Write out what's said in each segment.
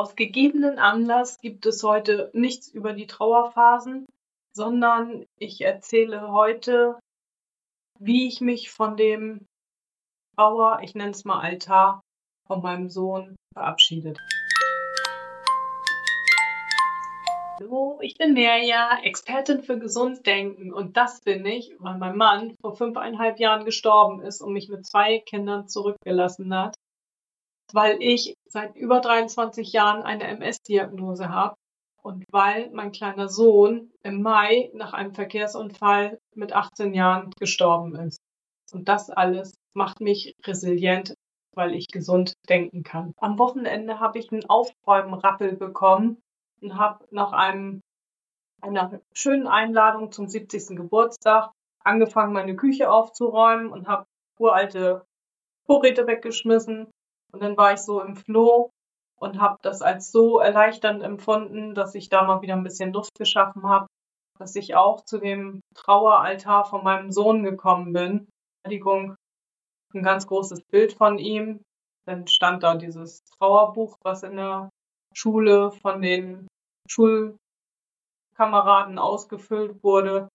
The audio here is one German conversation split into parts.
Aus gegebenen Anlass gibt es heute nichts über die Trauerphasen, sondern ich erzähle heute, wie ich mich von dem Trauer, ich nenne es mal Altar, von meinem Sohn verabschiedet. Hallo, ich bin Nerja, Expertin für Gesunddenken und das bin ich, weil mein Mann vor fünfeinhalb Jahren gestorben ist und mich mit zwei Kindern zurückgelassen hat, weil ich seit über 23 Jahren eine MS-Diagnose habe und weil mein kleiner Sohn im Mai nach einem Verkehrsunfall mit 18 Jahren gestorben ist. Und das alles macht mich resilient, weil ich gesund denken kann. Am Wochenende habe ich einen Aufräumen-Rappel bekommen und habe nach einem, einer schönen Einladung zum 70. Geburtstag angefangen, meine Küche aufzuräumen und habe uralte Vorräte weggeschmissen. Und dann war ich so im Floh und habe das als so erleichternd empfunden, dass ich da mal wieder ein bisschen Luft geschaffen habe, dass ich auch zu dem Traueraltar von meinem Sohn gekommen bin. Beerdigung, ein ganz großes Bild von ihm. Dann stand da dieses Trauerbuch, was in der Schule von den Schulkameraden ausgefüllt wurde.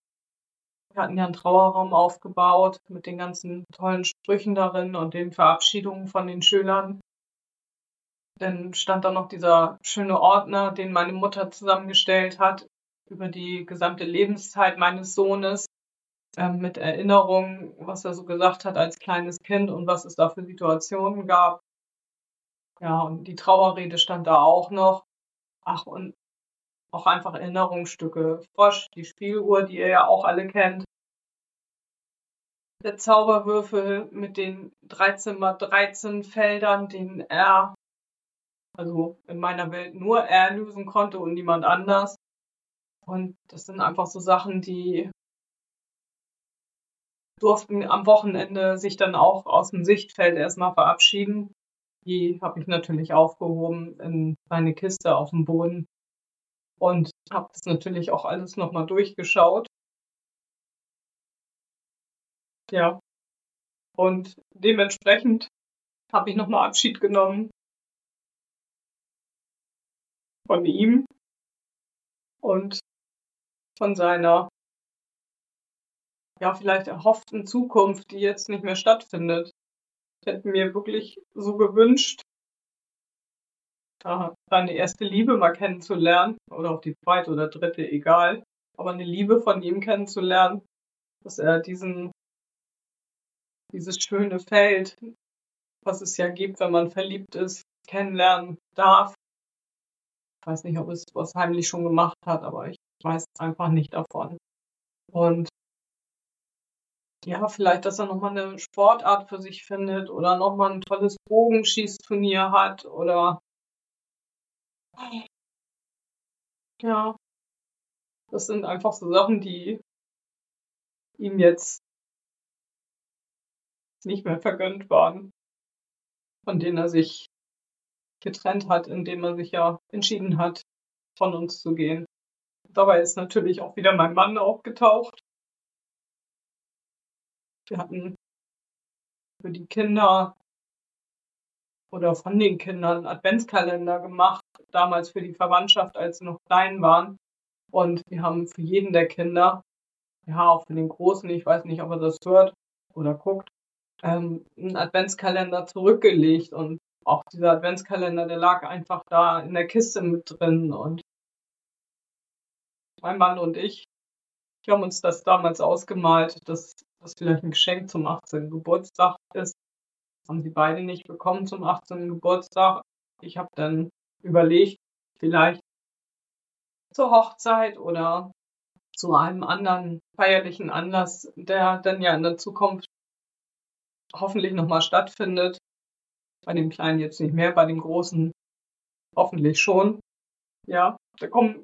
Wir hatten ja einen Trauerraum aufgebaut mit den ganzen tollen Sprüchen darin und den Verabschiedungen von den Schülern. Dann stand da noch dieser schöne Ordner, den meine Mutter zusammengestellt hat über die gesamte Lebenszeit meines Sohnes äh, mit Erinnerungen, was er so gesagt hat als kleines Kind und was es da für Situationen gab. Ja, und die Trauerrede stand da auch noch. Ach, und auch einfach Erinnerungsstücke. Frosch, die Spieluhr, die ihr ja auch alle kennt. Der Zauberwürfel mit den 13 mal 13 Feldern, den er, also in meiner Welt nur er lösen konnte und niemand anders. Und das sind einfach so Sachen, die durften am Wochenende sich dann auch aus dem Sichtfeld erstmal verabschieden. Die habe ich natürlich aufgehoben in meine Kiste auf dem Boden und habe das natürlich auch alles nochmal durchgeschaut. Ja. Und dementsprechend habe ich nochmal Abschied genommen von ihm und von seiner ja vielleicht erhofften Zukunft, die jetzt nicht mehr stattfindet. Ich hätte mir wirklich so gewünscht, seine erste Liebe mal kennenzulernen oder auch die zweite oder dritte, egal. Aber eine Liebe von ihm kennenzulernen, dass er diesen, dieses schöne Feld, was es ja gibt, wenn man verliebt ist, kennenlernen darf. Ich weiß nicht, ob es was heimlich schon gemacht hat, aber ich weiß einfach nicht davon. Und ja, vielleicht, dass er nochmal eine Sportart für sich findet oder nochmal ein tolles Bogenschießturnier hat oder ja, das sind einfach so Sachen, die ihm jetzt nicht mehr vergönnt waren, von denen er sich getrennt hat, indem er sich ja entschieden hat, von uns zu gehen. Dabei ist natürlich auch wieder mein Mann aufgetaucht. Wir hatten für die Kinder oder von den Kindern Adventskalender gemacht, damals für die Verwandtschaft, als sie noch klein waren. Und wir haben für jeden der Kinder, ja, auch für den Großen, ich weiß nicht, ob er das hört oder guckt, ähm, einen Adventskalender zurückgelegt. Und auch dieser Adventskalender, der lag einfach da in der Kiste mit drin. Und mein Mann und ich, wir haben uns das damals ausgemalt, dass das vielleicht ein Geschenk zum 18. Geburtstag ist haben sie beide nicht bekommen zum 18. Geburtstag. Ich habe dann überlegt, vielleicht zur Hochzeit oder zu einem anderen feierlichen Anlass, der dann ja in der Zukunft hoffentlich nochmal stattfindet. Bei dem Kleinen jetzt nicht mehr, bei dem Großen hoffentlich schon. Ja, da kommen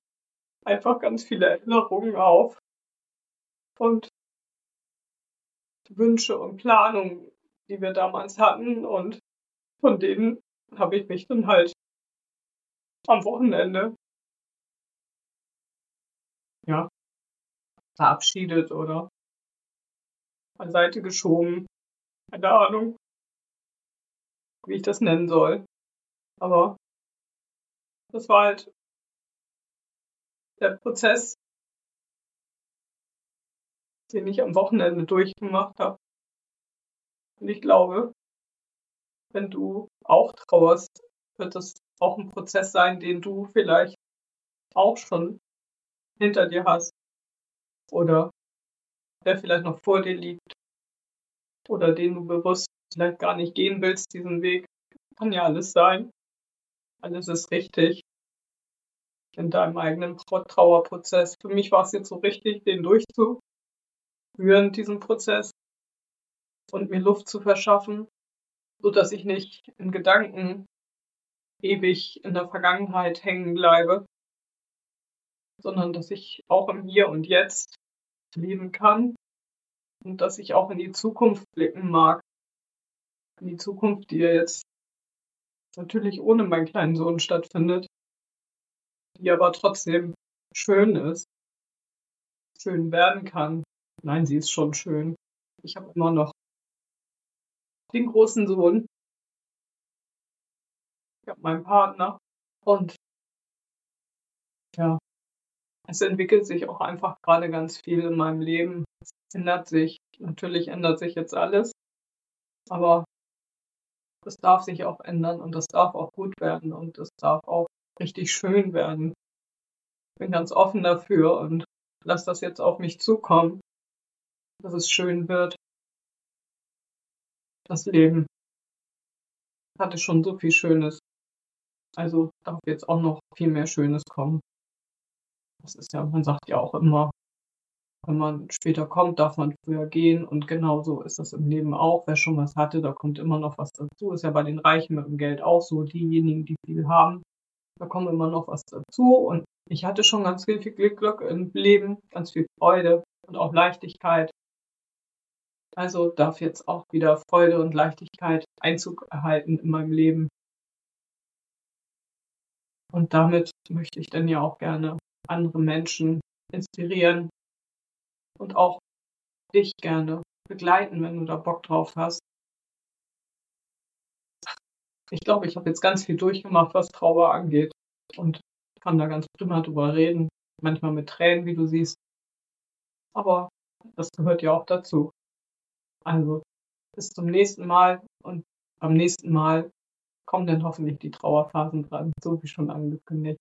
einfach ganz viele Erinnerungen auf und Wünsche und Planungen, die wir damals hatten. Und von denen habe ich mich dann halt am Wochenende ja, verabschiedet oder beiseite geschoben. Keine Ahnung, wie ich das nennen soll. Aber das war halt der Prozess, den ich am Wochenende durchgemacht habe. Und ich glaube, wenn du auch trauerst, wird das auch ein Prozess sein, den du vielleicht auch schon hinter dir hast oder der vielleicht noch vor dir liegt oder den du bewusst vielleicht gar nicht gehen willst, diesen Weg. Kann ja alles sein. Alles ist richtig in deinem eigenen Trauerprozess. Für mich war es jetzt so richtig, den durchzuführen, diesen Prozess und mir Luft zu verschaffen, so dass ich nicht in Gedanken ewig in der Vergangenheit hängen bleibe, sondern dass ich auch im Hier und Jetzt leben kann und dass ich auch in die Zukunft blicken mag. In die Zukunft, die ja jetzt natürlich ohne meinen kleinen Sohn stattfindet, die aber trotzdem schön ist, schön werden kann. Nein, sie ist schon schön. Ich habe immer noch den großen Sohn. Ich habe meinen Partner und ja, es entwickelt sich auch einfach gerade ganz viel in meinem Leben. Es ändert sich. Natürlich ändert sich jetzt alles, aber das darf sich auch ändern und das darf auch gut werden und das darf auch richtig schön werden. Ich bin ganz offen dafür und lass das jetzt auf mich zukommen, dass es schön wird. Das Leben hatte schon so viel Schönes. Also darf jetzt auch noch viel mehr Schönes kommen. Das ist ja, man sagt ja auch immer, wenn man später kommt, darf man früher gehen. Und genauso ist das im Leben auch. Wer schon was hatte, da kommt immer noch was dazu. Ist ja bei den Reichen mit dem Geld auch so. Diejenigen, die viel haben, da kommt immer noch was dazu. Und ich hatte schon ganz viel, viel Glück im Leben, ganz viel Freude und auch Leichtigkeit. Also darf jetzt auch wieder Freude und Leichtigkeit Einzug erhalten in meinem Leben. Und damit möchte ich dann ja auch gerne andere Menschen inspirieren und auch dich gerne begleiten, wenn du da Bock drauf hast. Ich glaube, ich habe jetzt ganz viel durchgemacht, was Trauer angeht und kann da ganz prima drüber reden. Manchmal mit Tränen, wie du siehst. Aber das gehört ja auch dazu. Also bis zum nächsten Mal und beim nächsten Mal kommen dann hoffentlich die Trauerphasen dran, so wie schon angekündigt.